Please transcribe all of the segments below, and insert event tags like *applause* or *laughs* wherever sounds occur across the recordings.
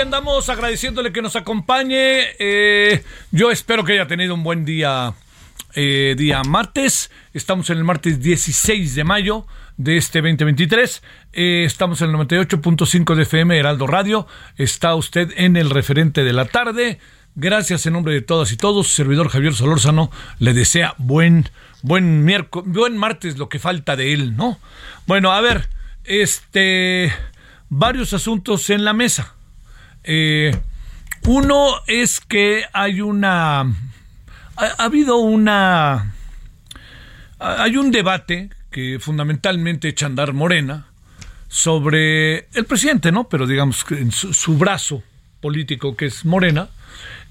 Andamos agradeciéndole que nos acompañe. Eh, yo espero que haya tenido un buen día, eh, día martes. Estamos en el martes 16 de mayo de este 2023. Eh, estamos en el 98.5 de FM Heraldo Radio. Está usted en el referente de la tarde. Gracias en nombre de todas y todos. Servidor Javier Solórzano le desea buen, buen miércoles, buen martes, lo que falta de él, ¿no? Bueno, a ver, este varios asuntos en la mesa. Eh, uno es que hay una. Ha, ha habido una. ha- Hay un debate que fundamentalmente echa andar Morena sobre el presidente, ¿no? Pero digamos que en su, su brazo político que es Morena,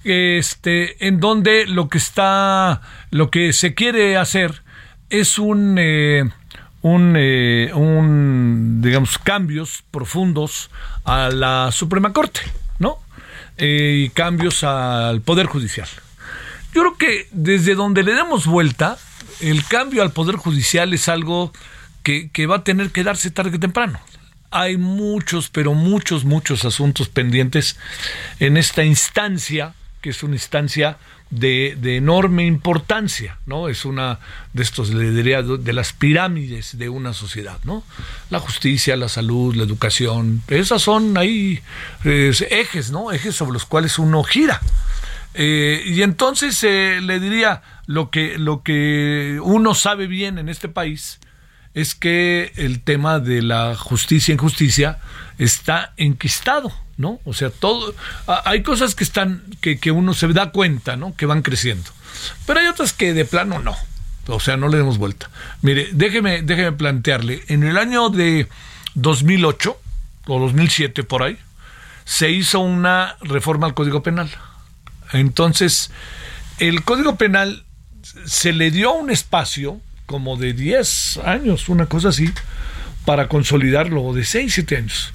este, en donde lo que está, lo que se quiere hacer es un, eh, un, eh, un, digamos, cambios profundos a la Suprema Corte, ¿no? Eh, y cambios al Poder Judicial. Yo creo que desde donde le demos vuelta, el cambio al Poder Judicial es algo que, que va a tener que darse tarde que temprano. Hay muchos, pero muchos, muchos asuntos pendientes en esta instancia, que es una instancia de, enorme importancia, ¿no? Es una de estos, le diría, de las pirámides de una sociedad, ¿no? La justicia, la salud, la educación, esas son ahí ejes, ¿no? Ejes sobre los cuales uno gira. Eh, y entonces eh, le diría lo que lo que uno sabe bien en este país es que el tema de la justicia en justicia está enquistado, ¿no? O sea, todo hay cosas que están que, que uno se da cuenta, ¿no? Que van creciendo. Pero hay otras que de plano no. O sea, no le demos vuelta. Mire, déjeme déjeme plantearle, en el año de 2008 o 2007 por ahí se hizo una reforma al Código Penal. Entonces, el Código Penal se le dio un espacio como de 10 años, una cosa así, para consolidarlo, de 6, 7 años.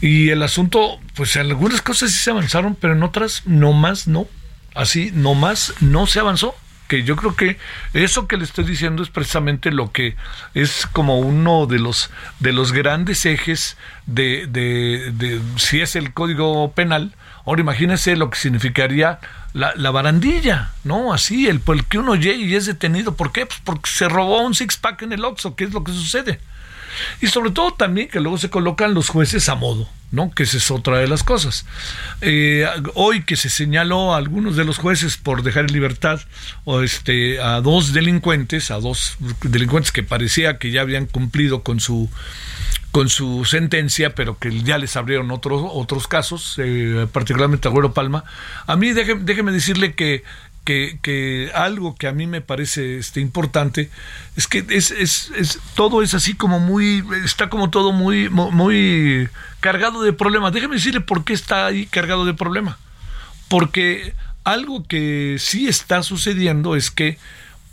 Y el asunto, pues en algunas cosas sí se avanzaron, pero en otras no más, no. Así, no más, no se avanzó. Que yo creo que eso que le estoy diciendo es precisamente lo que es como uno de los de los grandes ejes de, de, de si es el código penal. Ahora imagínese lo que significaría la, la barandilla, ¿no? Así, el por el que uno llegue y es detenido. ¿Por qué? Pues porque se robó un six pack en el Oxxo, ¿qué es lo que sucede? Y sobre todo también que luego se colocan los jueces a modo, ¿no? Que esa es otra de las cosas. Eh, hoy que se señaló a algunos de los jueces por dejar en libertad o este, a dos delincuentes, a dos delincuentes que parecía que ya habían cumplido con su con su sentencia, pero que ya les abrieron otros otros casos, eh, particularmente a Güero Palma. A mí déjeme, déjeme decirle que, que algo que a mí me parece este, importante es que es, es, es, todo es así como muy, está como todo muy, muy cargado de problemas. Déjeme decirle por qué está ahí cargado de problemas. Porque algo que sí está sucediendo es que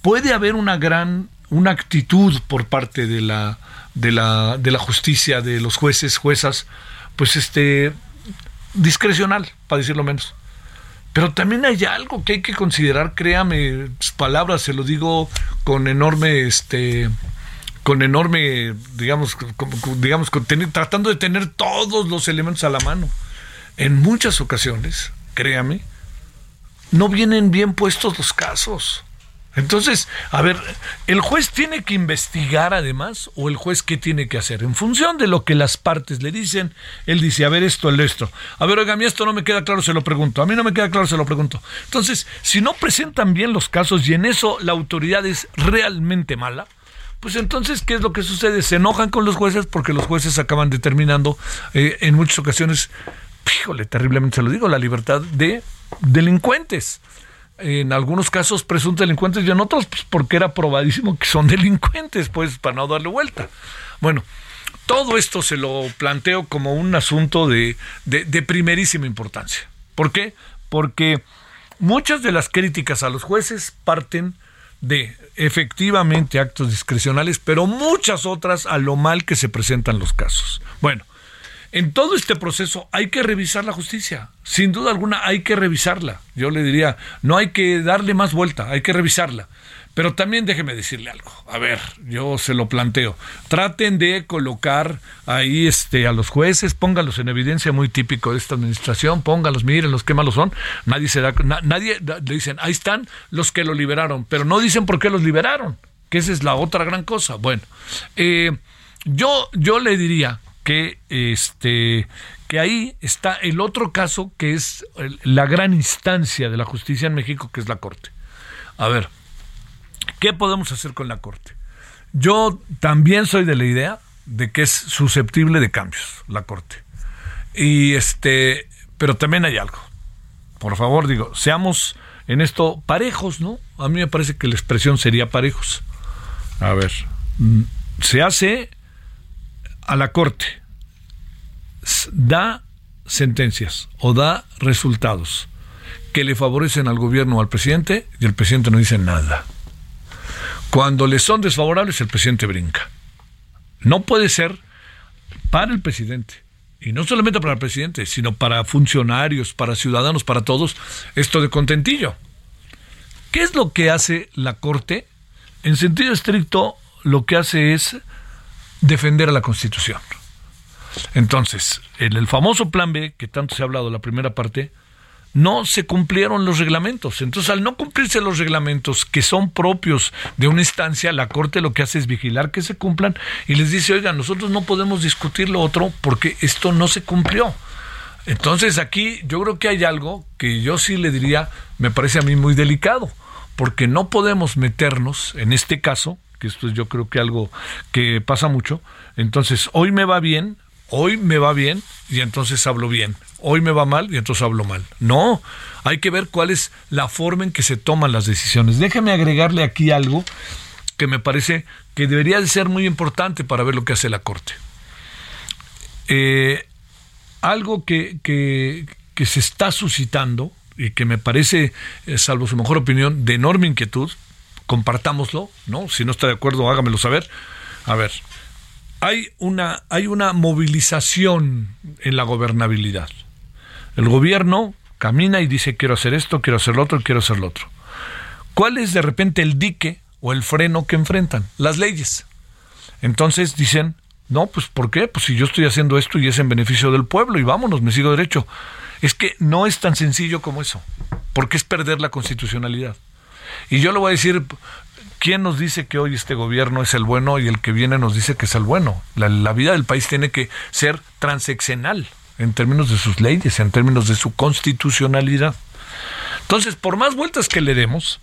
puede haber una gran, una actitud por parte de la, de la, de la justicia, de los jueces, juezas, pues este, discrecional, para decirlo menos pero también hay algo que hay que considerar, créame, palabras, se lo digo con enorme, este, con enorme, digamos, digamos, tratando de tener todos los elementos a la mano. En muchas ocasiones, créame, no vienen bien puestos los casos. Entonces, a ver, ¿el juez tiene que investigar además o el juez qué tiene que hacer? En función de lo que las partes le dicen, él dice, a ver esto, el esto. A ver, oiga, a mí esto no me queda claro, se lo pregunto. A mí no me queda claro, se lo pregunto. Entonces, si no presentan bien los casos y en eso la autoridad es realmente mala, pues entonces, ¿qué es lo que sucede? Se enojan con los jueces porque los jueces acaban determinando eh, en muchas ocasiones, híjole, terriblemente se lo digo, la libertad de delincuentes en algunos casos presuntos delincuentes y en otros pues, porque era probadísimo que son *laughs* delincuentes, pues para no darle vuelta. Bueno, todo esto se lo planteo como un asunto de, de, primerísima importancia. ¿Por qué? Porque muchas de las críticas a los jueces parten de efectivamente actos discrecionales, pero muchas otras a lo mal que se presentan los casos. Bueno, en todo este proceso hay que revisar la justicia. Sin duda alguna hay que revisarla. Yo le diría, no hay que darle más vuelta, hay que revisarla. Pero también déjeme decirle algo. A ver, yo se lo planteo. Traten de colocar ahí este a los jueces, póngalos en evidencia muy típico de esta administración, póngalos, miren los qué malos son. Nadie se da nadie le dicen, ahí están los que lo liberaron, pero no dicen por qué los liberaron, que esa es la otra gran cosa. Bueno, eh, yo yo le diría que este que ahí está el otro caso que es la gran instancia de la justicia en México, que es la Corte. A ver, ¿qué podemos hacer con la Corte? Yo también soy de la idea de que es susceptible de cambios la Corte. Y este, pero también hay algo. Por favor, digo, seamos en esto parejos, ¿no? A mí me parece que la expresión sería parejos. A ver, mm, se hace a la Corte da sentencias o da resultados que le favorecen al gobierno o al presidente y el presidente no dice nada. Cuando le son desfavorables, el presidente brinca. No puede ser para el presidente, y no solamente para el presidente, sino para funcionarios, para ciudadanos, para todos, esto de contentillo. ¿Qué es lo que hace la Corte? En sentido estricto, lo que hace es defender a la Constitución. Entonces, en el famoso plan B, que tanto se ha hablado la primera parte, no se cumplieron los reglamentos. Entonces, al no cumplirse los reglamentos que son propios de una instancia, la Corte lo que hace es vigilar que se cumplan y les dice, oiga, nosotros no podemos discutir lo otro porque esto no se cumplió. Entonces, aquí yo creo que hay algo que yo sí le diría, me parece a mí muy delicado, porque no podemos meternos, en este caso, que esto es yo creo que algo que pasa mucho, entonces hoy me va bien, hoy me va bien y entonces hablo bien, hoy me va mal y entonces hablo mal. No, hay que ver cuál es la forma en que se toman las decisiones. Déjeme agregarle aquí algo que me parece que debería de ser muy importante para ver lo que hace la Corte. Eh, algo que, que, que, se está suscitando y que me parece, eh, salvo su mejor opinión, de enorme inquietud, compartámoslo, ¿no? Si no está de acuerdo, hágamelo saber. A ver, hay una, hay una movilización en la gobernabilidad. El gobierno camina y dice quiero hacer esto, quiero hacer lo otro, quiero hacer lo otro. ¿Cuál es de repente el dique o el freno que enfrentan? Las leyes. Entonces dicen, no, pues ¿por qué? Pues si yo estoy haciendo esto y es en beneficio del pueblo y vámonos, me sigo derecho. Es que no es tan sencillo como eso, porque es perder la constitucionalidad. Y yo le voy a decir, ¿Quién nos dice que hoy este gobierno es el bueno y el que viene nos dice que es el bueno? La, vida del país tiene que ser transeccional en términos de sus leyes, en términos de su constitucionalidad. Entonces, por más vueltas que le demos,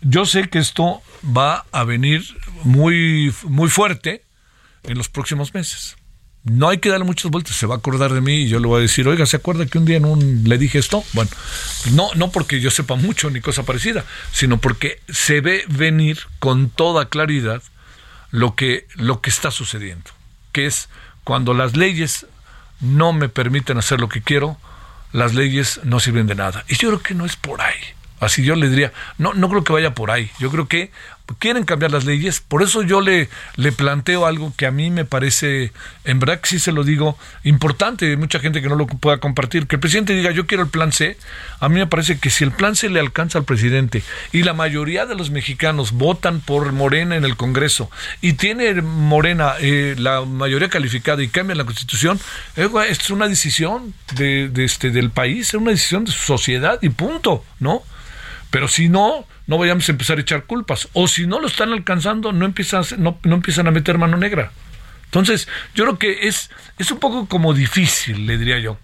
yo sé que esto va a venir muy, muy fuerte en los próximos meses. No hay que darle muchas vueltas, se va a acordar de mí y yo le voy a decir, oiga, ¿se acuerda que un día en un, le dije esto? Bueno, no, no porque yo sepa mucho ni cosa parecida, sino porque se ve venir con toda claridad lo que, lo que está sucediendo, que es cuando las leyes no me permiten hacer lo que quiero, las leyes no sirven de nada. Y yo creo que no es por ahí. Así yo le diría, no, no creo que vaya por ahí. Yo creo que quieren cambiar las leyes. Por eso yo le, le planteo algo que a mí me parece, en verdad que sí se lo digo, importante. Hay mucha gente que no lo pueda compartir. Que el presidente diga, yo quiero el plan C. A mí me parece que si el plan C le alcanza al presidente y la mayoría de los mexicanos votan por Morena en el Congreso y tiene Morena eh, la mayoría calificada y cambia la constitución, eh, es una decisión de, de este, del país, es una decisión de su sociedad y punto, ¿no? Pero si no, no vayamos a empezar a echar culpas. O si no lo están alcanzando, no empiezan, no, no empiezan a meter mano negra. Entonces, yo creo que es, es un poco como difícil, le diría yo.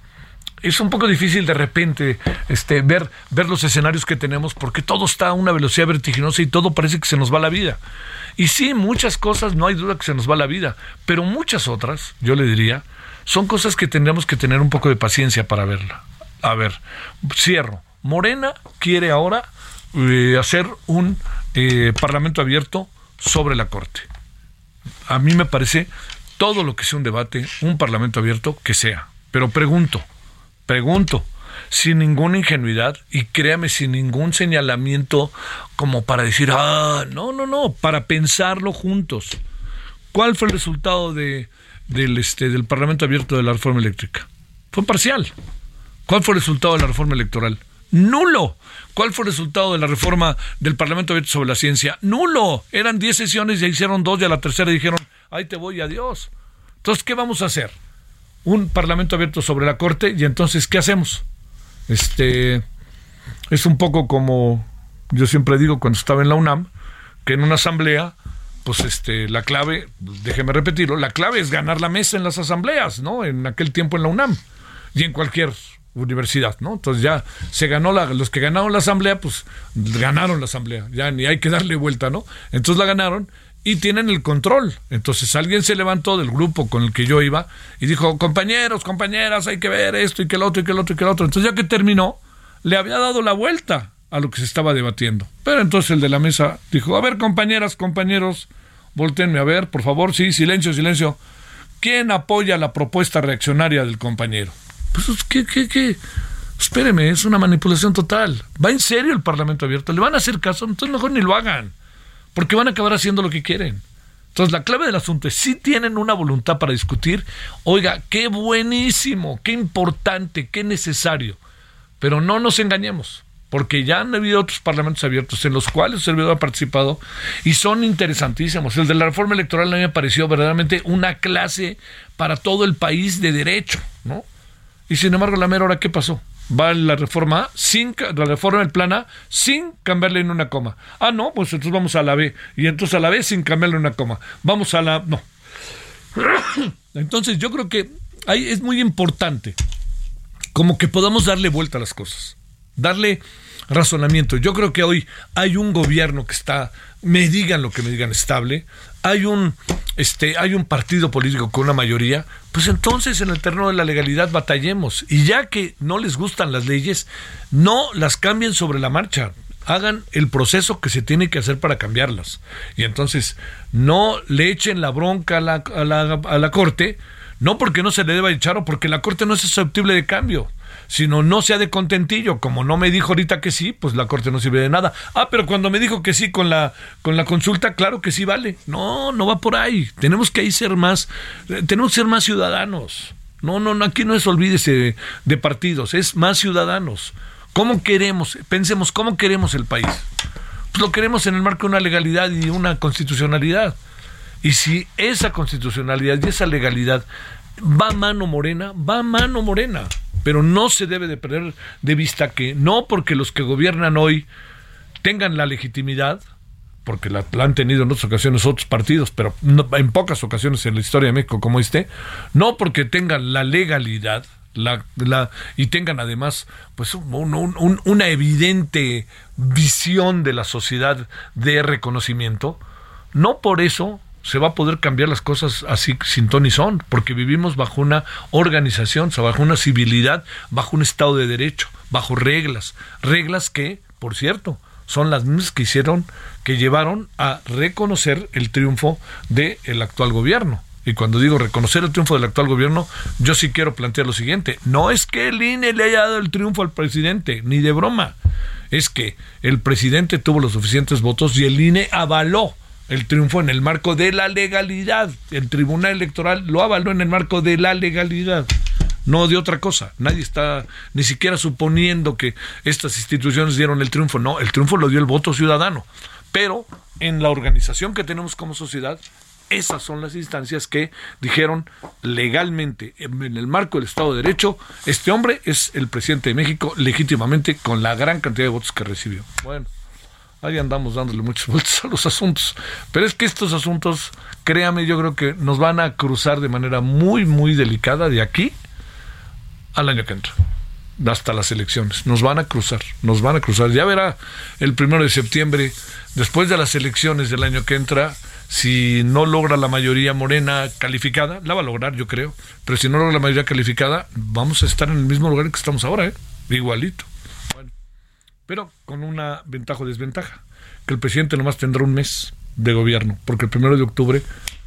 Es un poco difícil de repente este, ver, ver los escenarios que tenemos porque todo está a una velocidad vertiginosa y todo parece que se nos va la vida. Y sí, muchas cosas, no hay duda que se nos va la vida, pero muchas otras, yo le diría, son cosas que tendríamos que tener un poco de paciencia para verla. A ver, cierro. Morena quiere ahora eh, hacer un eh, parlamento abierto sobre la Corte. A mí me parece todo lo que sea un debate, un parlamento abierto, que sea. Pero pregunto, pregunto, sin ninguna ingenuidad y créame, sin ningún señalamiento como para decir, ah, no, no, no, para pensarlo juntos. ¿Cuál fue el resultado de, del, este, del parlamento abierto de la reforma eléctrica? Fue parcial. ¿Cuál fue el resultado de la reforma electoral? Nulo. ¿Cuál fue el resultado de la reforma del Parlamento Abierto sobre la ciencia? Nulo. Eran 10 sesiones, ya hicieron dos y a la tercera dijeron, ahí te voy, adiós. Entonces, ¿qué vamos a hacer? Un Parlamento Abierto sobre la Corte y entonces, ¿qué hacemos? Este, es un poco como yo siempre digo cuando estaba en la UNAM, que en una asamblea, pues este, la clave, déjeme repetirlo, la clave es ganar la mesa en las asambleas, ¿no? En aquel tiempo en la UNAM y en cualquier universidad, ¿no? Entonces ya se ganó la, los que ganaron la asamblea, pues ganaron la asamblea, ya ni hay que darle vuelta, ¿no? Entonces la ganaron y tienen el control. Entonces alguien se levantó del grupo con el que yo iba y dijo, compañeros, compañeras, hay que ver esto y que el otro y que el otro y que el otro. Entonces ya que terminó, le había dado la vuelta a lo que se estaba debatiendo. Pero entonces el de la mesa dijo, a ver, compañeras, compañeros, volteenme a ver, por favor, sí, silencio, silencio. ¿Quién apoya la propuesta reaccionaria del compañero? Pues, ¿qué, qué, qué? Espéreme, es una manipulación total. ¿Va en serio el Parlamento abierto? ¿Le van a hacer caso? Entonces mejor ni lo hagan, porque van a acabar haciendo lo que quieren. Entonces la clave del asunto es, si tienen una voluntad para discutir, oiga, qué buenísimo, qué importante, qué necesario, pero no nos engañemos porque ya han habido otros parlamentos abiertos en los cuales el servidor ha participado y son interesantísimos. El de la reforma electoral a mí me pareció verdaderamente una clase para todo el país de derecho, ¿no? Y sin embargo, la mera hora, ¿qué pasó? Va la reforma A, sin, la reforma del plan A, sin cambiarle en una coma. Ah, no, pues entonces vamos a la B. Y entonces a la B sin cambiarle una coma. Vamos a la. No. *coughs* Entonces yo creo que ahí es muy importante como que podamos darle vuelta a las cosas. Darle razonamiento. Yo creo que hoy hay un gobierno que está, me digan lo que me digan, estable. Hay un, este, hay un partido político con una mayoría. Pues entonces en el terreno de la legalidad batallemos. Y ya que no les gustan las leyes, no las cambien sobre la marcha. Hagan el proceso que se tiene que hacer para cambiarlas. Y entonces no le echen la bronca a la, a la, a la Corte, no porque no se le deba echar o porque la Corte no es susceptible de cambio sino no sea de contentillo. Como no me dijo ahorita que sí, pues la corte no sirve de nada. Ah, pero cuando me dijo que sí con la, con la consulta, claro que sí vale. No, no va por ahí. Tenemos que ahí ser más, eh, tenemos que ser más ciudadanos. No, no, no, aquí no es olvídese de partidos, es más ciudadanos. ¿Cómo queremos? Pensemos, ¿cómo queremos el país? Pues lo queremos en el marco de una legalidad y una constitucionalidad. Y si esa constitucionalidad y esa legalidad va mano morena, va mano morena pero no se debe de perder de vista que no porque los que gobiernan hoy tengan la legitimidad, porque la, han tenido en otras ocasiones otros partidos, pero en pocas ocasiones en la historia de México como este, no porque tengan la legalidad, la, la, y tengan además pues una evidente visión de la sociedad de reconocimiento, no por eso se va a poder cambiar las cosas así sin ton y son, porque vivimos bajo una organización, bajo una civilidad, bajo un Estado de Derecho, bajo reglas, reglas que, por cierto, son las mismas que hicieron, que llevaron a reconocer el triunfo del el actual gobierno. Y cuando digo reconocer el triunfo del actual gobierno, yo sí quiero plantear lo siguiente. No es que el INE le haya dado el triunfo al presidente, ni de broma. Es que el presidente tuvo los suficientes votos y el INE avaló el triunfo en el marco de la legalidad. El Tribunal Electoral lo avaló en el marco de la legalidad no de otra cosa. Nadie está ni siquiera suponiendo que estas instituciones dieron el triunfo. No, el triunfo lo dio el voto ciudadano. Pero en la organización que tenemos como sociedad, esas son las instancias que dijeron legalmente, en el marco del Estado de Derecho, este hombre es el presidente de México legítimamente con la gran cantidad de votos que recibió. Bueno, ahí andamos dándole muchas vueltas a los asuntos. Pero es que estos asuntos, créame, yo creo que nos van a cruzar de manera muy, muy delicada de aquí al año que entra hasta las elecciones. Nos van a cruzar, nos van a cruzar. Ya verá el primero de septiembre, después de las elecciones del año que entra, si no logra la mayoría morena calificada, la va a lograr, yo creo, pero si no logra la mayoría calificada, vamos a estar en el mismo lugar que estamos ahora, ¿eh? igualito. Pero con una ventaja o desventaja, que el presidente nomás tendrá un mes de gobierno, porque el primero de octubre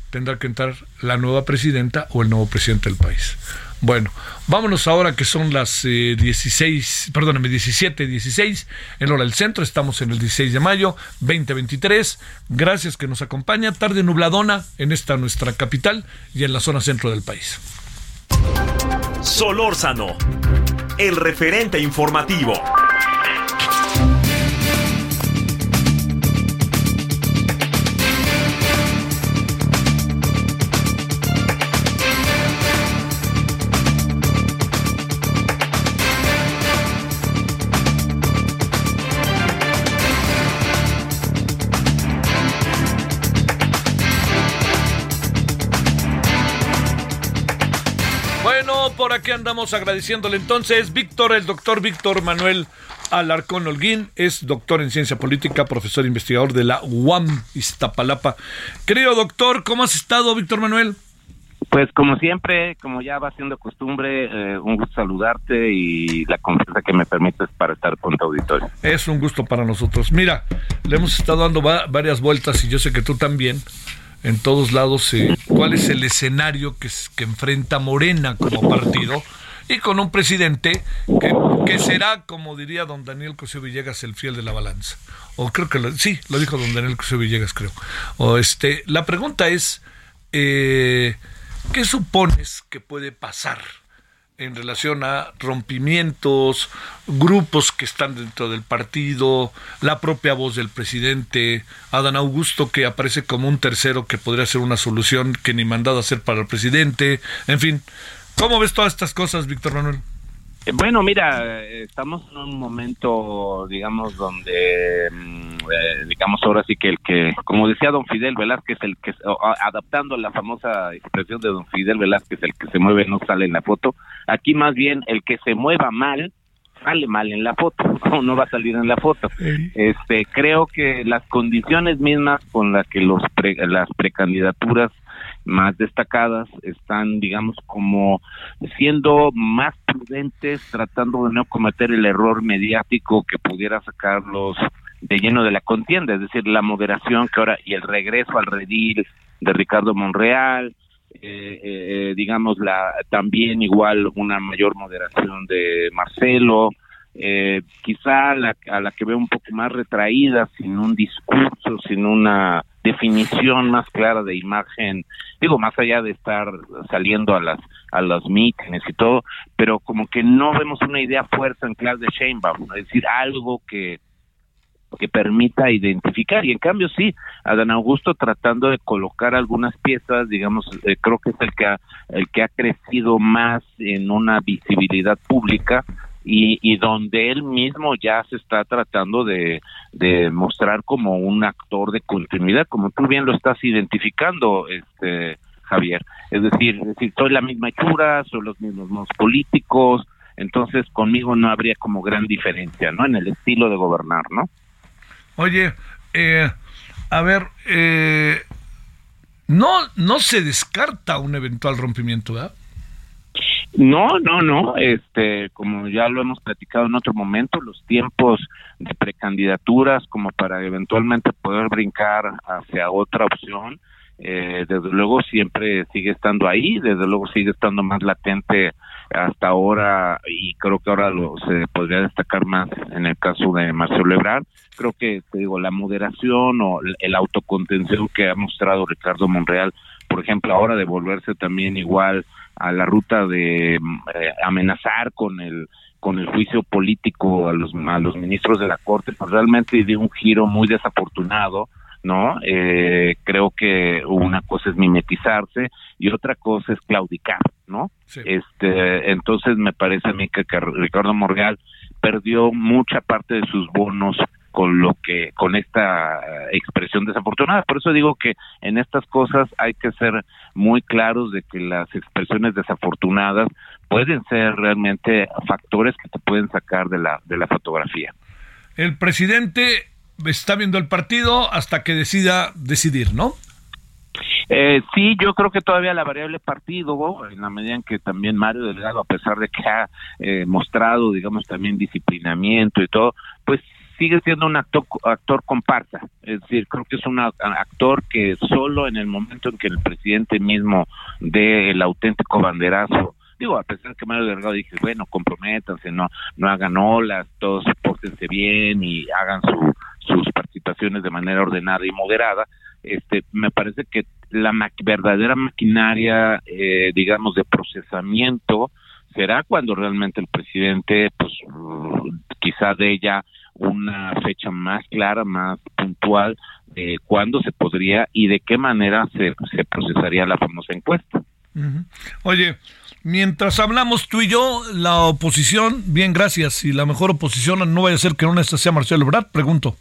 tendrá que entrar la nueva presidenta o el nuevo presidente del país. Bueno, vámonos ahora que son las 16, eh, perdóname, 17, 16 en hora del centro. Estamos en el 16 de mayo 2023. Gracias que nos acompaña. Tarde nubladona en esta nuestra capital y en la zona centro del país. Solórzano, el referente informativo. Por aquí andamos agradeciéndole entonces. Víctor, el doctor Víctor Manuel Alarcón Holguín, es doctor en ciencia política, profesor investigador de la UAM Iztapalapa. Querido doctor, ¿cómo has estado, Víctor Manuel? Pues como siempre, como ya va siendo costumbre, eh, un gusto saludarte y la confianza que me permites para estar con tu auditorio. Es un gusto para nosotros. Mira, le hemos estado dando varias vueltas y yo sé que tú también en todos lados eh, cuál es el escenario que, enfrenta Morena como partido y con un presidente que, que, será, como diría don Daniel Cosío Villegas, el fiel de la balanza. O creo que sí, lo dijo don Daniel Cosío Villegas, creo. O este, la pregunta es, eh, ¿qué supones que puede pasar? En relación a rompimientos, grupos que están dentro del partido, la propia voz del presidente, Adán Augusto que aparece como un tercero que podría ser una solución que ni mandado hacer para el presidente, en fin, ¿cómo ves todas estas cosas, Víctor Manuel? Eh, bueno, mira, estamos en un momento, digamos, donde, mm, eh, digamos, ahora sí que el que, como decía don Fidel Velázquez, el que, adaptando la famosa expresión de don Fidel Velázquez, el que se mueve no sale en la foto, aquí más bien el que se mueva mal, sale mal en la foto, *laughs* o no va a salir en la foto. Este, creo que las condiciones mismas con las que los las precandidaturas más destacadas están, digamos, como siendo más prudentes, tratando de no cometer el error mediático que pudiera sacarlos de lleno de la contienda, es decir, la moderación que ahora y el regreso al redil de Ricardo Monreal, eh, eh, digamos la también igual una mayor moderación de Marcelo, eh, quizá la, a la que veo un poco más retraída, sin un discurso, sin una definición más clara de imagen, digo, más allá de estar saliendo a las a los mítines y todo, pero como que no vemos una idea fuerte en clase de Sheinbaum, es decir, algo que que permita identificar y en cambio sí, Adán Augusto tratando de colocar algunas piezas, digamos, eh, creo que es el que ha, el que ha crecido más en una visibilidad pública y, donde él mismo ya se está tratando de, mostrar como un actor de continuidad, como tú bien lo estás identificando, este Javier. Es decir, es decir, soy la misma hechura, soy los mismos políticos, entonces conmigo no habría como gran diferencia, ¿no? En el estilo de gobernar, ¿no? Oye, eh, a ver, eh, no, no se descarta un eventual rompimiento, ¿verdad? No, no, no. Este, como ya lo hemos platicado en otro momento, los tiempos de precandidaturas como para eventualmente poder brincar hacia otra opción, eh, desde luego siempre sigue estando ahí, desde luego sigue estando más latente hasta ahora y creo que ahora lo, se podría destacar más en el caso de Marcelo Ebrard. Creo que, te digo, la moderación o el autocontención que ha mostrado Ricardo Monreal, por ejemplo, ahora de volverse también igual a la ruta de eh, amenazar con el con el juicio político a los a los ministros de la corte pues realmente dio un giro muy desafortunado no eh, creo que una cosa es mimetizarse y otra cosa es claudicar no este entonces me parece a mí que, que Ricardo Morreal perdió mucha parte de sus bonos con lo que con esta expresión desafortunada. Por eso digo que en estas cosas hay que ser muy claros de que las expresiones desafortunadas pueden ser realmente factores que te pueden sacar de la de la fotografía. El presidente está viendo el partido hasta que decida decidir no eh, sí, yo creo que todavía la variable partido, en la medida en que también Mario Delgado, a pesar de que ha eh, mostrado, digamos, también disciplinamiento y todo, pues sigue siendo un actor, actor comparsa. Es decir, creo que es un actor que solo en el momento en que el presidente mismo dé el auténtico banderazo, digo, a pesar de que Mario Delgado dije, bueno, comprométanse, no, no hagan olas, todos pórtense bien y hagan su, sus participaciones de manera ordenada y moderada, este, me parece que la verdadera maquinaria, eh, digamos, de procesamiento será cuando realmente el presidente, pues, quizá de ella una fecha más clara, más puntual de cuándo se podría y de qué manera se, se procesaría la famosa encuesta. Oye, mientras hablamos tú y yo, la oposición, bien, gracias, y la mejor oposición no vaya a ser que no sea Marcelo Ebrard, pregunto.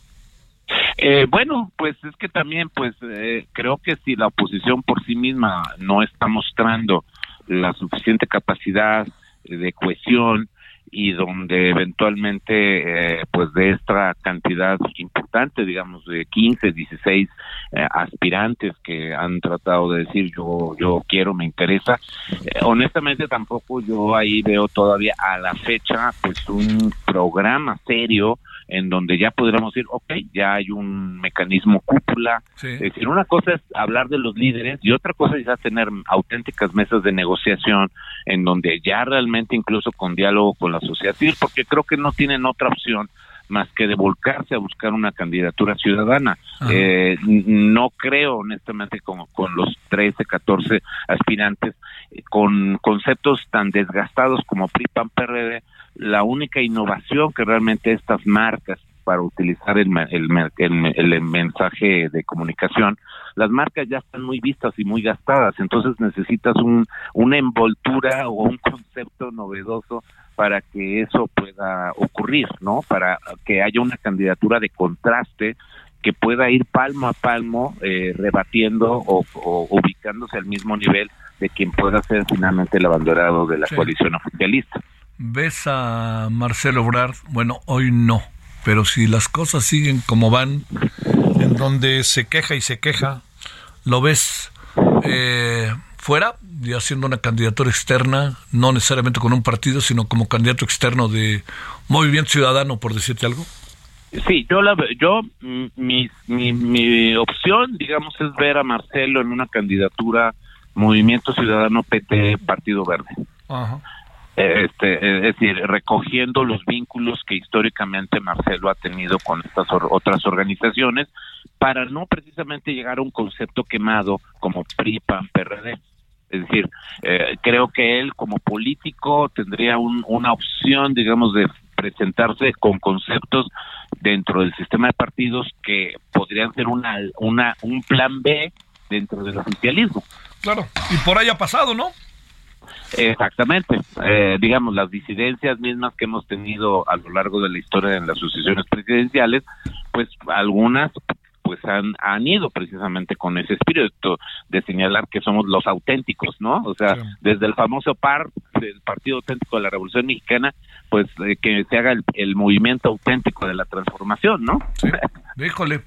Eh, bueno, pues es que también, pues eh, creo que si la oposición por sí misma no está mostrando la suficiente capacidad de cohesión, y donde eventualmente eh, pues de esta cantidad importante digamos de 15 16 eh, aspirantes que han tratado de decir yo yo quiero me interesa eh, honestamente tampoco yo ahí veo todavía a la fecha pues un programa serio en donde ya podríamos decir, ok, ya hay un mecanismo cúpula. Es decir, una cosa es hablar de los líderes y otra cosa es ya tener auténticas mesas de negociación en donde ya realmente incluso con diálogo con la sociedad civil, porque creo que no tienen otra opción más que de volcarse a buscar una candidatura ciudadana. Eh, no creo, honestamente, con, con los 13, 14 aspirantes, eh, con conceptos tan desgastados como PRI, PAN, PRD, la única innovación que realmente estas marcas para utilizar el, el, el, mensaje de comunicación, las marcas ya están muy vistas y muy gastadas, entonces necesitas un, una envoltura o un concepto novedoso para que eso pueda ocurrir, ¿no? Para que haya una candidatura de contraste que pueda ir palmo a palmo eh, rebatiendo o, ubicándose al mismo nivel de quien pueda ser finalmente el abanderado de la coalición oficialista. ¿Ves a Marcelo Obrar? Bueno, hoy no, pero si las cosas siguen como van, en donde se queja y se queja, ¿lo ves eh, fuera y haciendo una candidatura externa, no necesariamente con un partido, sino como candidato externo de Movimiento Ciudadano, por decirte algo? Sí, yo la yo mi, mi, mi opción, digamos, es ver a Marcelo en una candidatura Movimiento Ciudadano PT Partido Verde. Ajá este, es decir, recogiendo los vínculos que históricamente Marcelo ha tenido con estas otras organizaciones para no precisamente llegar a un concepto quemado como PRI, PAN, PRD. Es decir, eh, creo que él como político tendría una opción, digamos, de presentarse con conceptos dentro del sistema de partidos que podrían ser una, una, un plan B dentro del oficialismo. Claro, y por ahí ha pasado, ¿no? Exactamente. Eh, digamos, las disidencias mismas que hemos tenido a lo largo de la historia en las sucesiones presidenciales, pues algunas pues han, han ido precisamente con ese espíritu de señalar que somos los auténticos, ¿no? O sea, desde el famoso par el Partido Auténtico de la Revolución Mexicana, pues eh, que se haga el, movimiento auténtico de la transformación, ¿no? Sí. *laughs* Híjole.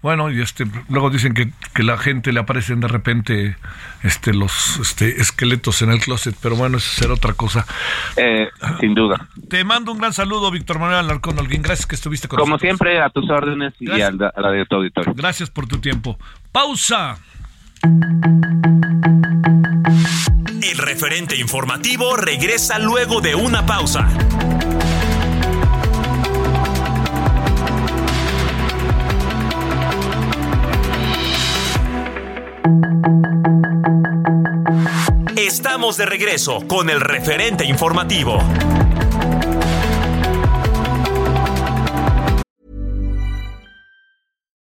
Bueno, y este luego dicen que, que la gente le aparecen de repente este los este esqueletos en el closet, pero bueno, eso será otra cosa. Eh, sin duda. Te mando un gran saludo, Víctor Manuel Alarcón Holguín. Gracias que estuviste con nosotros. Como siempre, a tus órdenes y a la, de tu auditorio. Gracias por tu tiempo. Pausa. El referente informativo regresa luego de una pausa. Estamos de regreso con el referente informativo.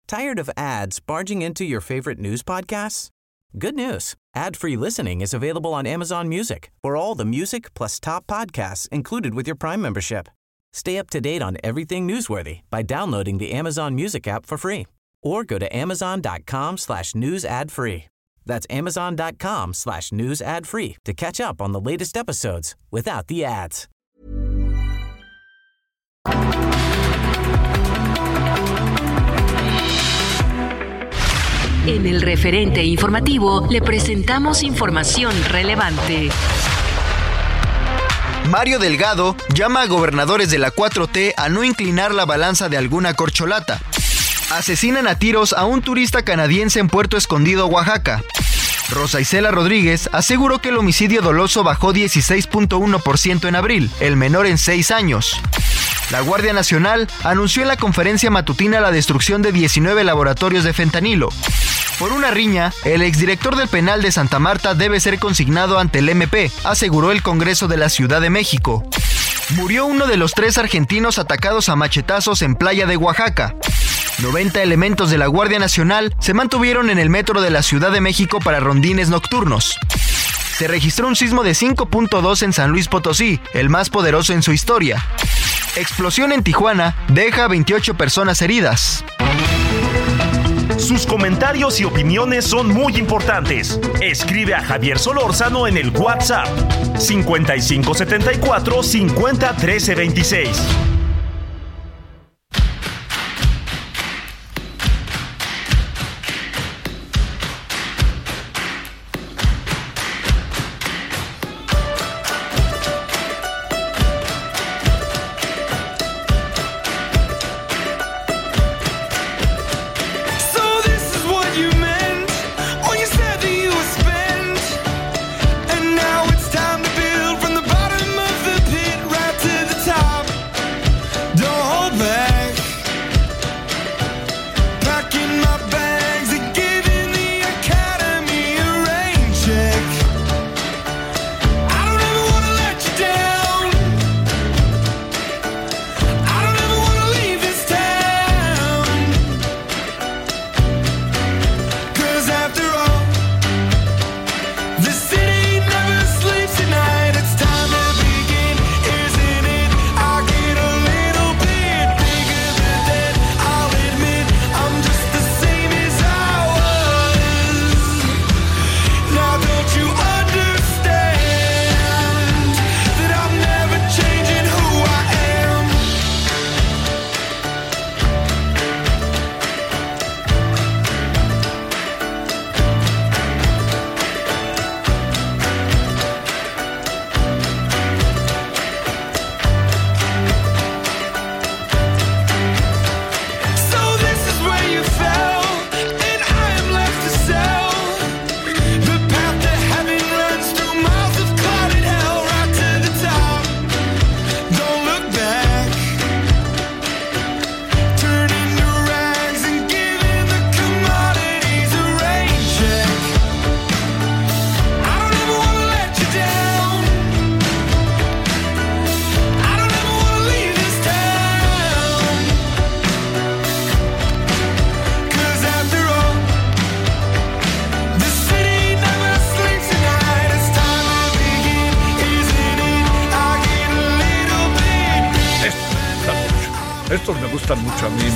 Tired of ads barging into your favorite news podcasts? Good news. Ad-free listening is available on Amazon Music. For all the music plus top podcasts included with your Prime membership. Stay up to date on everything newsworthy by downloading the Amazon Music app for free or go to amazon.com slash news ad free. That's amazon.com slash news ad free to catch up on the latest episodes without the ads. En el referente informativo le presentamos información relevante. Mario Delgado llama a gobernadores de la 4T a no inclinar la balanza de alguna corcholata. Asesinan a tiros a un turista canadiense en Puerto Escondido, Oaxaca. Rosa Isela Rodríguez aseguró que el homicidio doloso bajó 16.1% en abril, el menor en seis años. La Guardia Nacional anunció en la conferencia matutina la destrucción de 19 laboratorios de fentanilo. Por una riña, el exdirector del penal de Santa Marta debe ser consignado ante el MP, aseguró el Congreso de la Ciudad de México. Murió uno de los tres argentinos atacados a machetazos en Playa de Oaxaca. 90 elementos de la Guardia Nacional se mantuvieron en el metro de la Ciudad de México para rondines nocturnos. Se registró un sismo de 5.2 en San Luis Potosí, el más poderoso en su historia. Explosión en Tijuana deja 28 personas heridas. Sus comentarios y opiniones son muy importantes. Escribe a Javier Solórzano en el WhatsApp 5574 50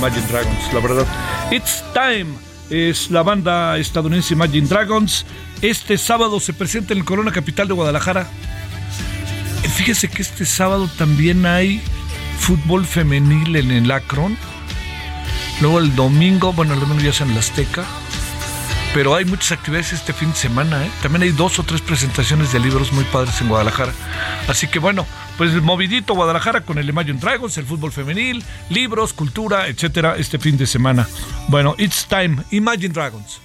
Imagine Dragons, la verdad. It's Time es la banda estadounidense Imagine Dragons. Este sábado se presenta en el Corona Capital de Guadalajara. fíjese que este sábado también hay fútbol femenil en el Akron. Luego el domingo, bueno, el domingo ya es en la Azteca. Pero hay muchas actividades este fin de semana. ¿eh? También hay dos o tres presentaciones de libros muy padres en Guadalajara. Así que bueno, pues movidito Guadalajara con el Imagine Dragons, el fútbol femenil, libros, cultura, etcétera, este fin de semana. Bueno, it's time. Imagine Dragons.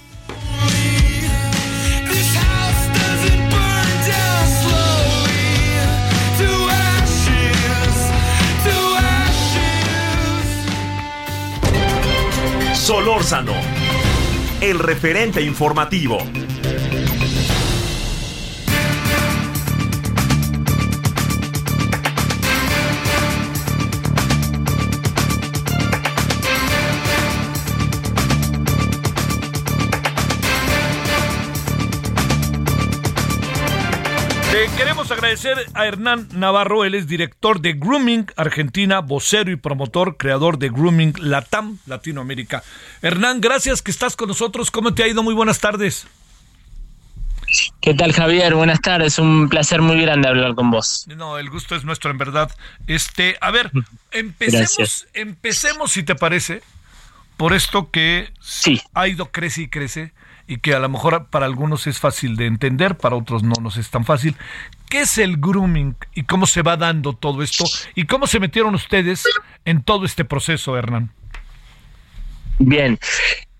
Solórzano, el referente informativo. Queremos agradecer a Hernán Navarro, él es director de Grooming Argentina, vocero y promotor, creador de Grooming Latam, Latinoamérica. Hernán, gracias que estás con nosotros. ¿Cómo te ha ido? Muy buenas tardes. ¿Qué tal, Javier? Buenas tardes. Un placer muy grande hablar con vos. No, el gusto es nuestro, en verdad. Este, a ver, empecemos, empecemos, si te parece, por esto que sí. ha ido crece y crece y que a lo mejor para algunos es fácil de entender, para otros no nos es tan fácil. ¿Qué es el grooming y cómo se va dando todo esto? ¿Y cómo se metieron ustedes en todo este proceso, Hernán? Bien,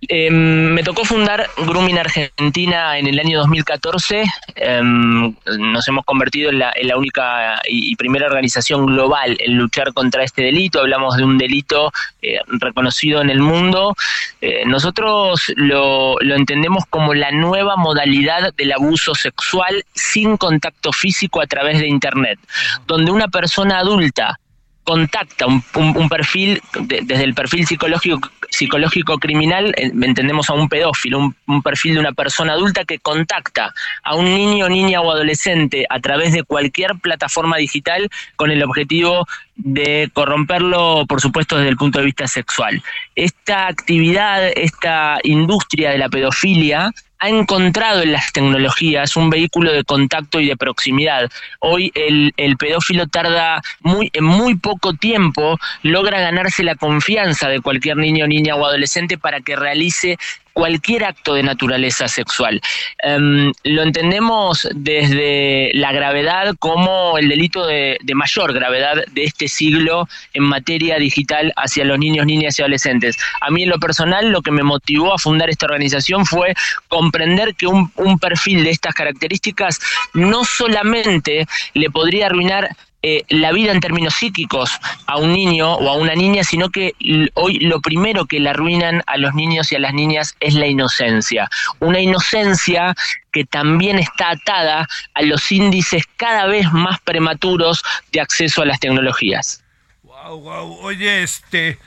Em, me tocó fundar Grooming Argentina en el año 2014. Em, nos hemos convertido en la, única y, primera organización global en luchar contra este delito. Hablamos de un delito eh, reconocido en el mundo. Eh, nosotros lo, lo entendemos como la nueva modalidad del abuso sexual sin contacto físico a través de Internet, donde una persona adulta contacta un, perfil, desde el perfil psicológico, psicológico criminal, eh, entendemos a un pedófilo, un, perfil de una persona adulta que contacta a un niño, niña o adolescente a través de cualquier plataforma digital con el objetivo de corromperlo, por supuesto, desde el punto de vista sexual. Esta actividad, esta industria de la pedofilia, ha encontrado en las tecnologías un vehículo de contacto y de proximidad. Hoy el, pedófilo tarda muy, en muy poco tiempo, logra ganarse la confianza de cualquier niño, niña o adolescente para que realice cualquier acto de naturaleza sexual. Em, lo entendemos desde la gravedad como el delito de, mayor gravedad de este siglo en materia digital hacia los niños, niñas y adolescentes. A mí en lo personal lo que me motivó a fundar esta organización fue comprender que un, un perfil de estas características no solamente le podría arruinar eh, la vida en términos psíquicos a un niño o a una niña, sino que hoy lo primero que le arruinan a los niños y a las niñas es la inocencia. Una inocencia que también está atada a los índices cada vez más prematuros de acceso a las tecnologías. Wow, wow. Oye, este,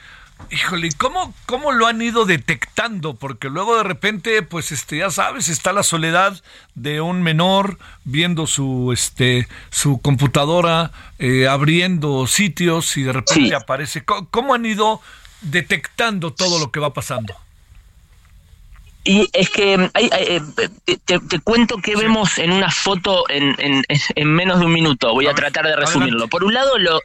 Híjole, ¿cómo, ¿cómo lo han ido detectando? Porque luego de repente, pues este, ya sabes, está la soledad de un menor viendo su, este, su computadora, eh, abriendo sitios y de repente aparece. ¿Cómo han ido detectando todo lo que va pasando? Y es que eh, te, cuento que vemos en una foto en, menos de un minuto. Voy a, tratar de resumirlo. Por un lado, los,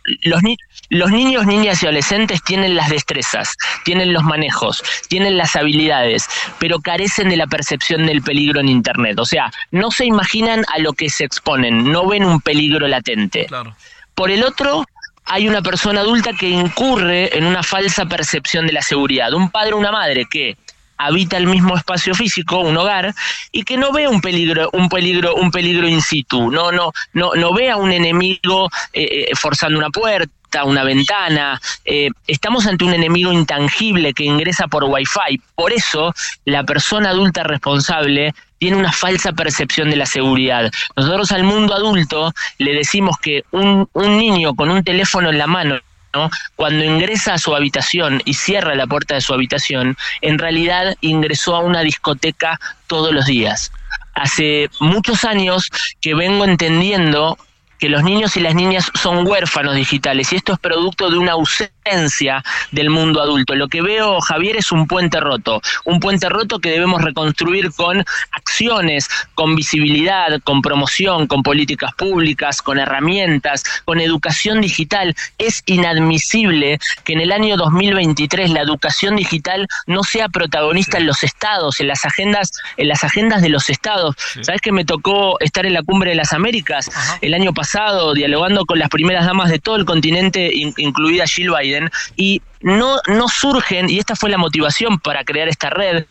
los niños, niñas y adolescentes tienen las destrezas, tienen los manejos, tienen las habilidades, pero carecen de la percepción del peligro en Internet. O sea, no se imaginan a lo que se exponen, no ven un peligro latente. Por el otro, hay una persona adulta que incurre en una falsa percepción de la seguridad. Un padre o una madre que habita el mismo espacio físico, un hogar, y que no ve un peligro, un peligro, un peligro in situ, no, no, no, no ve a un enemigo eh, eh, forzando una puerta, una ventana. Eh, estamos ante un enemigo intangible que ingresa por Wi-Fi. Por eso, la persona adulta responsable tiene una falsa percepción de la seguridad. Nosotros al mundo adulto le decimos que un, un niño con un teléfono en la mano cuando ingresa a su habitación y cierra la puerta de su habitación, en realidad ingresó a una discoteca todos los días. Hace muchos años que vengo entendiendo que los niños y las niñas son huérfanos digitales y esto es producto de una ausencia del mundo adulto. Lo que veo, Javier, es un puente roto, un puente roto que debemos reconstruir con acciones, con visibilidad, con promoción, con políticas públicas, con herramientas, con educación digital. Es inadmisible que en el año 2023 la educación digital no sea protagonista en los estados, en las agendas, en las agendas de los estados. ¿Sabes que me tocó estar en la cumbre de las Américas el año pasado dialogando con las primeras damas de todo el continente, incluida Jill Biden, y no, no surgen, y esta fue la motivación para crear esta red,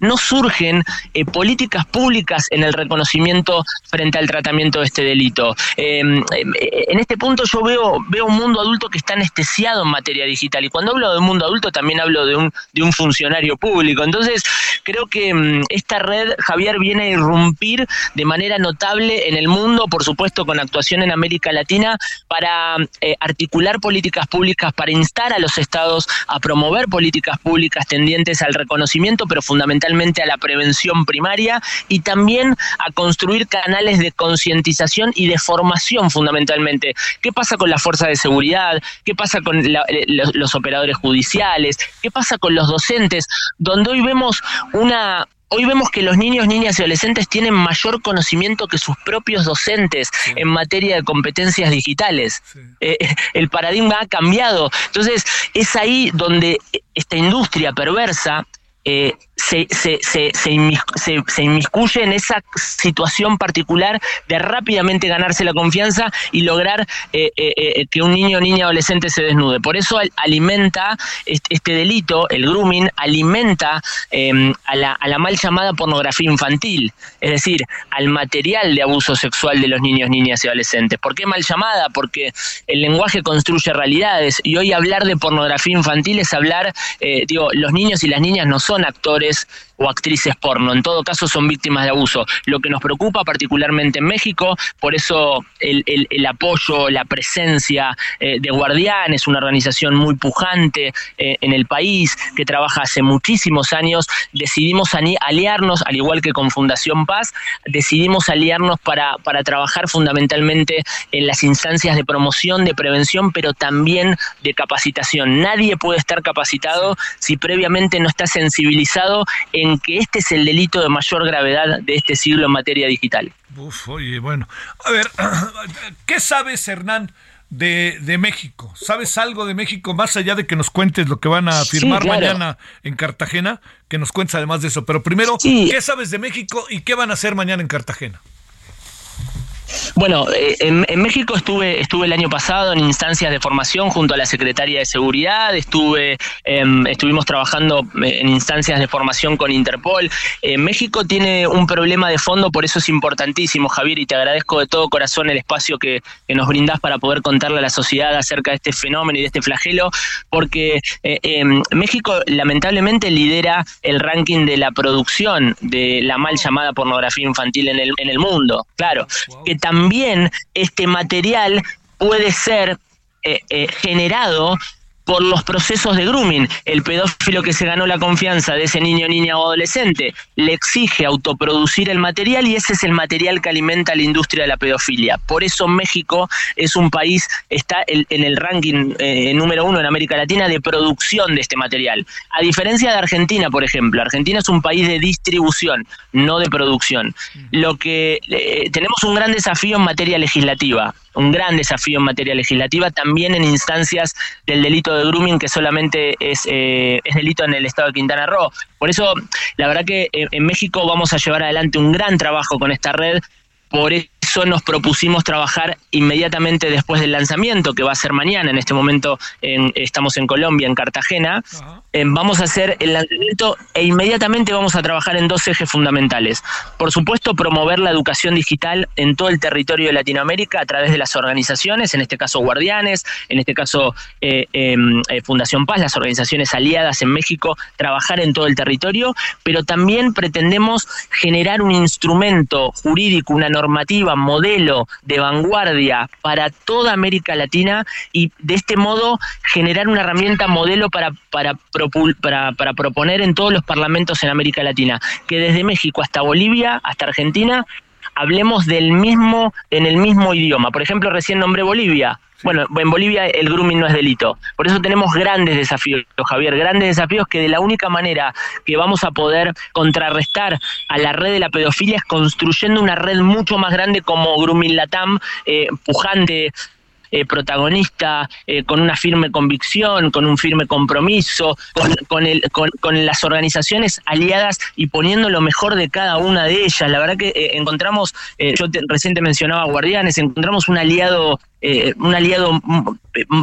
no surgen eh, políticas públicas en el reconocimiento frente al tratamiento de este delito. Em, em, en este punto yo veo, veo un mundo adulto que está anestesiado en materia digital y cuando hablo de un mundo adulto también hablo de un, de un funcionario público. Entonces creo que em, esta red, Javier, viene a irrumpir de manera notable en el mundo, por supuesto con actuación en América Latina, para eh, articular políticas públicas, para instar a los estados a promover políticas públicas tendientes al reconocimiento, pero a la prevención primaria y también a construir canales de concientización y de formación fundamentalmente. ¿Qué pasa con la fuerza de seguridad? ¿Qué pasa con eh, los, operadores judiciales? ¿Qué pasa con los docentes? Donde hoy vemos una, Hoy vemos que los niños, niñas y adolescentes tienen mayor conocimiento que sus propios docentes en materia de competencias digitales. Eh, el paradigma ha cambiado. Entonces, es ahí donde esta industria perversa eh, se, se, se, se, inmiscuye en esa situación particular de rápidamente ganarse la confianza y lograr eh, eh, que un niño o niña adolescente se desnude. Por eso alimenta este, delito, el grooming, alimenta em, a, la, a la mal llamada pornografía infantil, es decir, al material de abuso sexual de los niños, niñas y adolescentes. ¿Por qué mal llamada? Porque el lenguaje construye realidades y hoy hablar de pornografía infantil es hablar, digo, los niños y las niñas no son actores o actrices porno. En todo caso son víctimas de abuso. Lo que nos preocupa particularmente en México, por eso el, apoyo, la presencia eh, de Guardianes, una organización muy pujante eh, en el país que trabaja hace muchísimos años, decidimos aliarnos, al igual que con Fundación Paz, decidimos aliarnos para, para trabajar fundamentalmente en las instancias de promoción, de prevención, pero también de capacitación. Nadie puede estar capacitado si previamente no está sensibilizado en en que este es el delito de mayor gravedad de este siglo en materia digital. Uf, oye, bueno. A ver, *clears throat* ¿qué sabes, Hernán? De, de, México. ¿Sabes algo de México más allá de que nos cuentes lo que van a firmar mañana en Cartagena? Que nos cuentes además de eso. Pero primero, ¿qué sabes de México y qué van a hacer mañana en Cartagena? Bueno, eh, en, México estuve, estuve el año pasado en instancias de formación junto a la Secretaría de Seguridad, estuve, em, estuvimos trabajando eh, en instancias de formación con Interpol. México tiene un problema de fondo, por eso es importantísimo, Javier, y te agradezco de todo corazón el espacio que, nos brindás para poder contarle a la sociedad acerca de este fenómeno y de este flagelo, porque eh, em, México lamentablemente lidera el ranking de la producción de la mal llamada pornografía infantil en el, en el mundo. Claro, que también este material puede ser eh, eh, generado por los procesos de grooming. El pedófilo que se ganó la confianza de ese niño, niña o adolescente le exige autoproducir el material y ese es el material que alimenta la industria de la pedofilia. Por eso México es un país, está en el ranking eh, número uno en América Latina de producción de este material. A diferencia de Argentina, por ejemplo, Argentina es un país de distribución, no de producción. Lo que eh, tenemos un gran desafío en materia legislativa un gran desafío en materia legislativa, también en instancias del delito de grooming que solamente es, eh, es delito en el estado de Quintana Roo. Por eso, la verdad que eh, en México vamos a llevar adelante un gran trabajo con esta red. Por nos propusimos trabajar inmediatamente después del lanzamiento, que va a ser mañana. En este momento estamos en Colombia, en Cartagena. Eh, vamos a hacer el lanzamiento e inmediatamente vamos a trabajar en dos ejes fundamentales. Por supuesto, promover la educación digital en todo el territorio de Latinoamérica a través de las organizaciones, en este caso Guardianes, en este caso eh, em, eh, Fundación Paz, las organizaciones aliadas en México, trabajar en todo el territorio, pero también pretendemos generar un instrumento jurídico, una normativa, modelo de vanguardia para toda América Latina y de este modo generar una herramienta modelo para, para, para, para proponer en todos los parlamentos en América Latina, que desde México hasta Bolivia, hasta Argentina, hablemos del mismo, en el mismo idioma. Por ejemplo, recién nombré Bolivia. Bueno, en Bolivia el grooming no es delito. Por eso tenemos grandes desafíos, Javier, grandes desafíos que de la única manera que vamos a poder contrarrestar a la red de la pedofilia es construyendo una red mucho más grande como Grooming Latam, eh, pujante, eh, protagonista, eh, con una firme convicción, con un firme compromiso, con, con, el, con, con, las organizaciones aliadas y poniendo lo mejor de cada una de ellas. La verdad que encontramos, yo te, reciente mencionaba Guardianes, encontramos un aliado eh, un aliado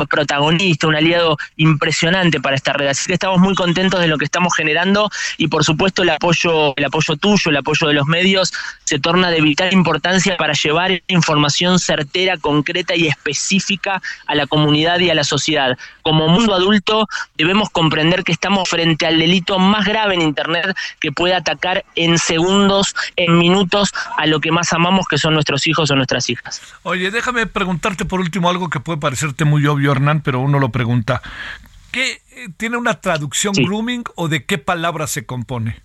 protagonista, un aliado impresionante para esta red. Así que estamos muy contentos de lo que estamos generando y por supuesto el apoyo, el apoyo tuyo, el apoyo de los medios se torna de vital importancia para llevar información certera, concreta y específica a la comunidad y a la sociedad. Como mundo adulto debemos comprender que estamos frente al delito más grave en Internet que puede atacar en segundos, en minutos a lo que más amamos que son nuestros hijos o nuestras hijas. Oye, déjame preguntarte por último algo que puede parecerte muy obvio, Hernán, pero uno lo pregunta. ¿Qué eh, tiene una traducción sí. grooming o de qué palabra se compone?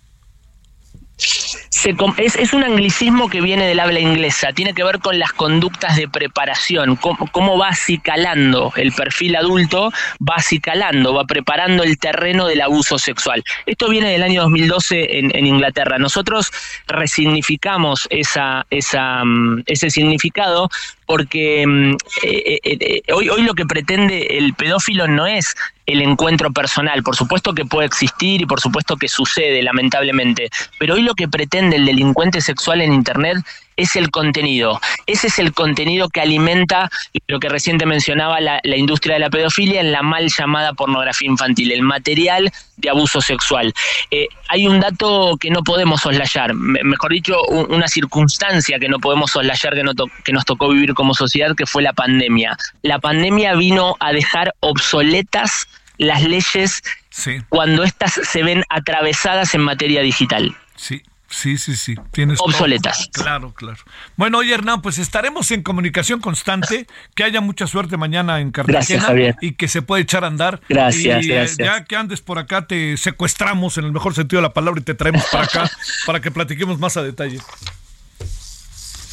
Se, es, es, un anglicismo que viene del habla inglesa, tiene que ver con las conductas de preparación, cómo, cómo va acicalando el perfil adulto, va acicalando, va preparando el terreno del abuso sexual. Esto viene del año 2012 en, en Inglaterra. Nosotros resignificamos esa, esa, um, ese significado porque eh, eh, hoy, hoy lo que pretende el pedófilo no es el encuentro personal, por supuesto que puede existir y por supuesto que sucede lamentablemente, pero hoy lo que pretende el delincuente sexual en Internet es el contenido. Ese es el contenido que alimenta lo que reciente mencionaba la, la, industria de la pedofilia en la mal llamada pornografía infantil, el material de abuso sexual. Eh, hay un dato que no podemos soslayar, me, mejor dicho, un, una circunstancia que no podemos soslayar que, no to que nos tocó vivir como sociedad, que fue la pandemia. La pandemia vino a dejar obsoletas las leyes sí. cuando éstas se ven atravesadas en materia digital. Sí. Sí, sí, sí. Tienes obsoletas. Todo. Claro, claro. Bueno, oye, Hernán, pues estaremos en comunicación constante. Que haya mucha suerte mañana en Cartagena gracias, Javier. y que se pueda echar a andar. Gracias, y, gracias. Ya que andes por acá, te secuestramos en el mejor sentido de la palabra y te traemos para acá *laughs* para que platiquemos más a detalle.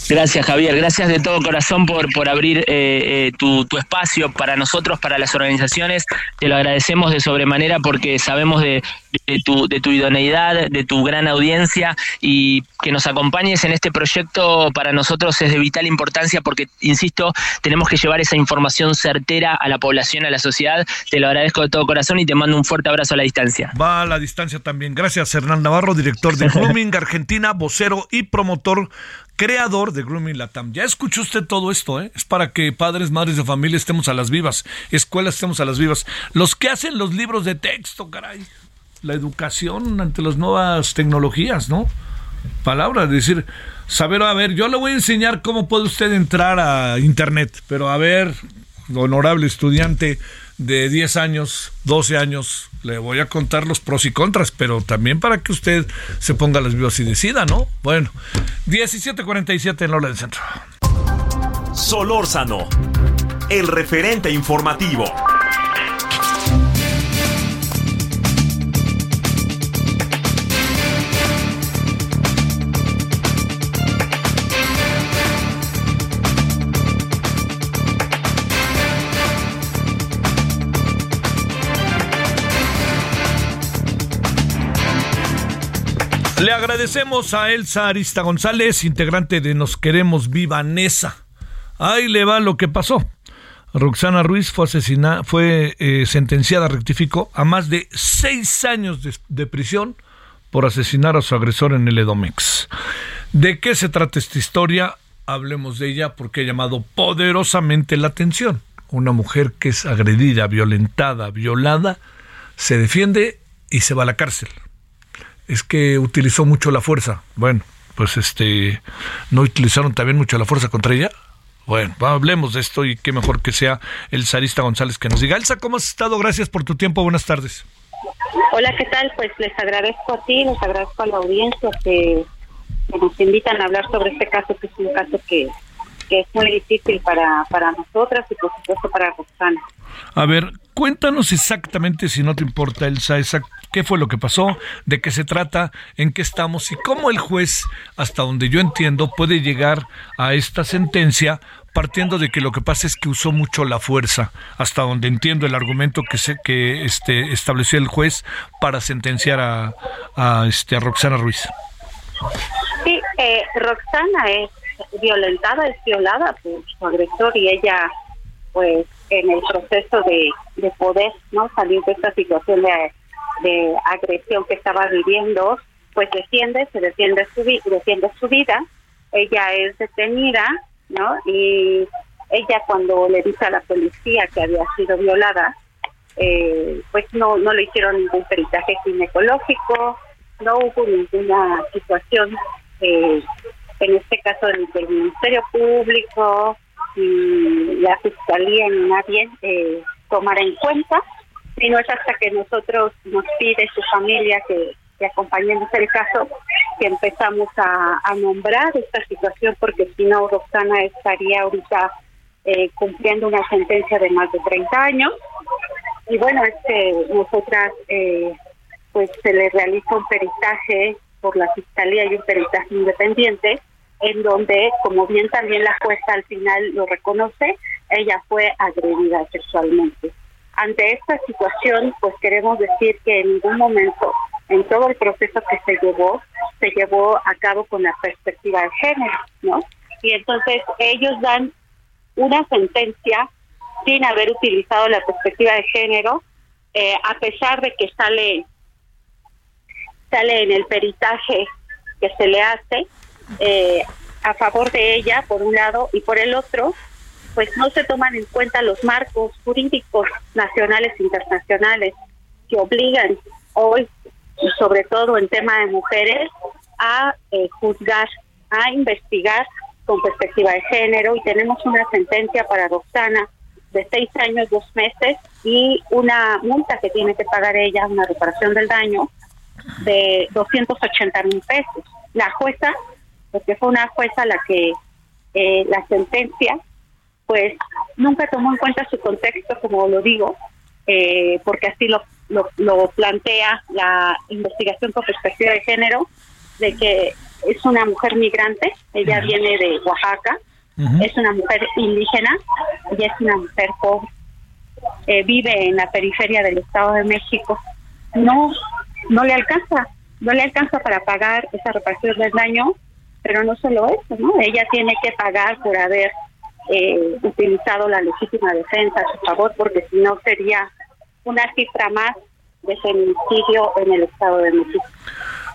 Gracias, Javier. Gracias de todo corazón por, por abrir eh, eh, tu, tu, espacio para nosotros, para las organizaciones. Te lo agradecemos de sobremanera porque sabemos de, tu, de tu idoneidad, de tu gran audiencia y que nos acompañes en este proyecto para nosotros es de vital importancia porque, insisto, tenemos que llevar esa información certera a la población, a la sociedad. Te lo agradezco de todo corazón y te mando un fuerte abrazo a la distancia. Va a la distancia también. Gracias, Hernán Navarro, director de Grooming Argentina, vocero y promotor creador de Grooming Latam. Ya escuchó usted todo esto, ¿eh? Es para que padres, madres de familia estemos a las vivas, escuelas estemos a las vivas. Los que hacen los libros de texto, caray. La educación ante las nuevas tecnologías, ¿no? Palabra, decir, saber, a ver, yo le voy a enseñar cómo puede usted entrar a Internet, pero a ver, honorable estudiante de 10 años, 12 años, le voy a contar los pros y contras, pero también para que usted se ponga las vivas y decida, ¿no? Bueno, 17:47 en la hora del centro. Solórzano, el referente informativo. Le agradecemos a Elsa Arista González, integrante de Nos Queremos Viva Nesa. Ahí le va lo que pasó. Roxana Ruiz fue asesinada, fue eh, sentenciada, rectificó, a más de seis años de, de, prisión por asesinar a su agresor en el Edomex. ¿De qué se trata esta historia? Hablemos de ella porque ha llamado poderosamente la atención. Una mujer que es agredida, violentada, violada, se defiende y se va a la cárcel es que utilizó mucho la fuerza. Bueno, pues este, ¿no utilizaron también mucho la fuerza contra ella? Bueno, hablemos de esto y qué mejor que sea el Sarista González que nos diga. Elsa, ¿cómo has estado? Gracias por tu tiempo. Buenas tardes. Hola, ¿qué tal? Pues les agradezco a ti, les agradezco a la audiencia que, que nos invitan a hablar sobre este caso, que es un caso que, que es muy difícil para, para nosotras y por supuesto para Roxana. A ver, cuéntanos exactamente, si no te importa, Elsa, esa, qué fue lo que pasó, de qué se trata, en qué estamos y cómo el juez, hasta donde yo entiendo, puede llegar a esta sentencia partiendo de que lo que pasa es que usó mucho la fuerza, hasta donde entiendo el argumento que se, que este estableció el juez para sentenciar a, este a Roxana Ruiz. Sí, eh, Roxana es violentada, es violada por su agresor y ella, pues, en el proceso de, de poder, ¿no? Salir de esta situación de, de agresión que estaba viviendo, pues defiende, se defiende su, defiende su vida. Ella es detenida, ¿no? Y ella cuando le dice a la policía que había sido violada, eh, pues no, no le hicieron ningún peritaje ginecológico, no hubo ninguna situación, eh, en este caso del, Ministerio Público y la Fiscalía ni nadie eh, tomara en cuenta, sino es hasta que nosotros nos pide su familia que, que acompañemos el caso que empezamos a, a nombrar esta situación porque si no estaría ahorita eh, cumpliendo una sentencia de más de 30 años y bueno es que nosotras eh, pues se le realiza un peritaje por la fiscalía y un peritaje independiente en donde, como bien también la jueza al final lo reconoce, ella fue agredida sexualmente. Ante esta situación, pues queremos decir que en ningún momento, en todo el proceso que se llevó, se llevó a cabo con la perspectiva de género, ¿no? Y entonces ellos dan una sentencia sin haber utilizado la perspectiva de género, eh, a pesar de que sale sale en el peritaje que se le hace eh, a favor de ella, por un lado, y por el otro, pues no se toman en cuenta los marcos jurídicos nacionales e internacionales que obligan hoy, sobre todo en tema de mujeres, a eh, juzgar, a investigar con perspectiva de género y tenemos una sentencia para Roxana de seis años, dos meses y una multa que tiene que pagar ella, una reparación del daño de 280 mil pesos. La jueza, porque fue una jueza la que eh, la sentencia, pues nunca tomó en cuenta su contexto, como lo digo, eh, porque así lo, lo, plantea la investigación con perspectiva de género, de que es una mujer migrante, ella viene de Oaxaca, es una mujer indígena y es una mujer pobre. Eh, vive en la periferia del Estado de México. No no le alcanza, no le alcanza para pagar esa reparación del daño, pero no solo eso, ¿no? Ella tiene que pagar por haber eh, utilizado la legítima defensa a su favor, porque si no sería una cifra más de feminicidio en el Estado de México.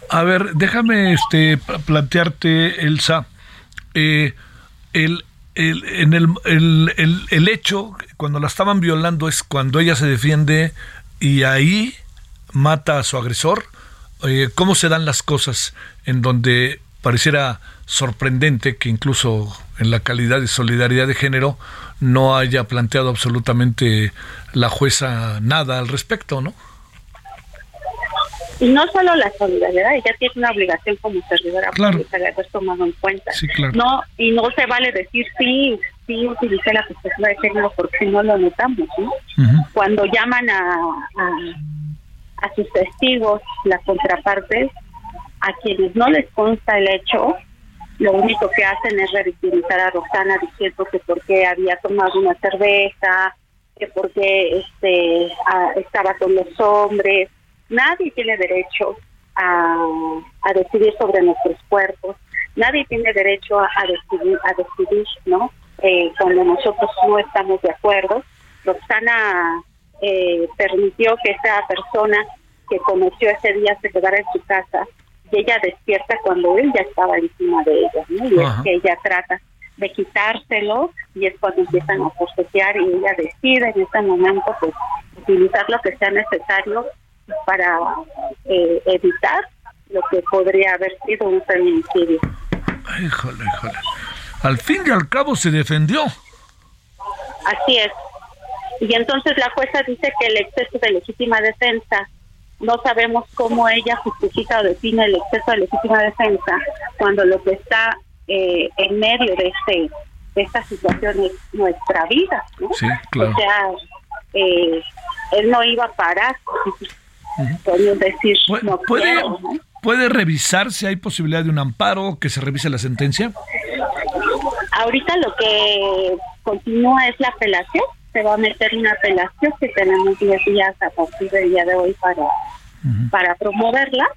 A ver, déjame este plantearte, Elsa, eh, el, el, en el, el, el, el hecho, cuando la estaban violando, es cuando ella se defiende y ahí mata a su agresor? Eh, ¿Cómo se dan las cosas en donde pareciera sorprendente que incluso en la calidad de solidaridad de género no haya planteado absolutamente la jueza nada al respecto, ¿no? Y no solo la solidaridad, ella tiene una obligación como servidora claro. pública de haber tomado en cuenta. No, y no se vale decir sí, sí utilicé la perspectiva de género porque no lo notamos, ¿no? Cuando llaman a a sus testigos, las contrapartes, a quienes no les consta el hecho, lo único que hacen es revictimizar a Roxana diciendo que porque había tomado una cerveza, que porque este estaba con los hombres. Nadie tiene derecho a, decidir sobre nuestros cuerpos. Nadie tiene derecho a, decidir, a decidir, ¿no? Eh, cuando nosotros no estamos de acuerdo. Roxana eh, permitió que esa persona que conoció ese día se quedara en su casa y ella despierta cuando él ya estaba encima de ella, ¿no? Y es que ella trata de quitárselo y es cuando empiezan a forcejear y ella decide en ese momento pues utilizar lo que sea necesario para eh, evitar lo que podría haber sido un feminicidio. Híjole, híjole. Al fin y al cabo se defendió. Así es. Y entonces la jueza dice que el exceso de legítima defensa, no sabemos cómo ella justifica o define el exceso de legítima defensa cuando lo que está eh, en medio de este de esta situación es nuestra vida. ¿no? Sí, claro. O sea, eh, él no iba a parar podemos decir no ¿Puede, quiero, ¿no? ¿Puede revisar si hay posibilidad de un amparo, que se revise la sentencia? Ahorita lo que continúa es la apelación. Se va a meter una apelación que tenemos 10 días a partir del día de hoy para para promoverla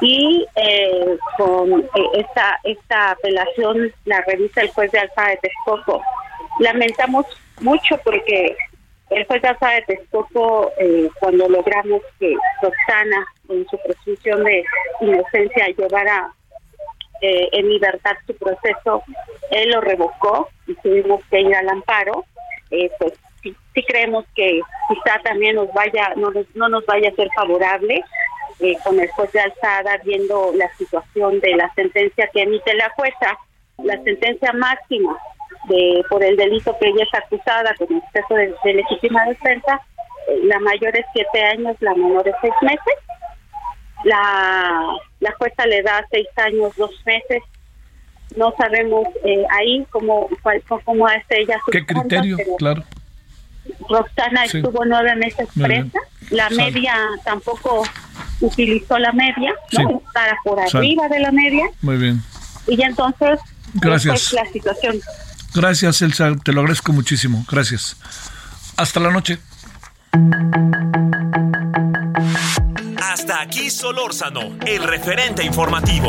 y eh, con eh, esta esta apelación la revisa el juez de Alfa de Texcoco. Lamentamos mucho porque el juez de Alfa de Texcoco, eh, cuando logramos que Roxana, en su presunción de inocencia, llevara eh, en libertad su proceso, él lo revocó y tuvimos que ir al amparo. Eh, pues sí, creemos que quizá también nos vaya, no nos, no nos vaya a ser favorable eh, con el juez de alzada viendo la situación de la sentencia que emite la jueza, la sentencia máxima de por el delito que ella es acusada con exceso de, de legítima defensa, eh, la mayor es siete años, la menor es seis meses. La, la jueza le da seis años, dos meses. No sabemos eh, ahí cómo, cuál, cómo es ella su ¿Qué criterio? pero Claro. Roxana Sí. estuvo nueve meses presa. La media tampoco utilizó la media, ¿no? Para por arriba de la media. Muy bien. Y ya entonces, Gracias. es la situación. Gracias, Elsa. Te lo agradezco muchísimo. Gracias. Hasta la noche. Hasta aquí Solórzano, el referente informativo.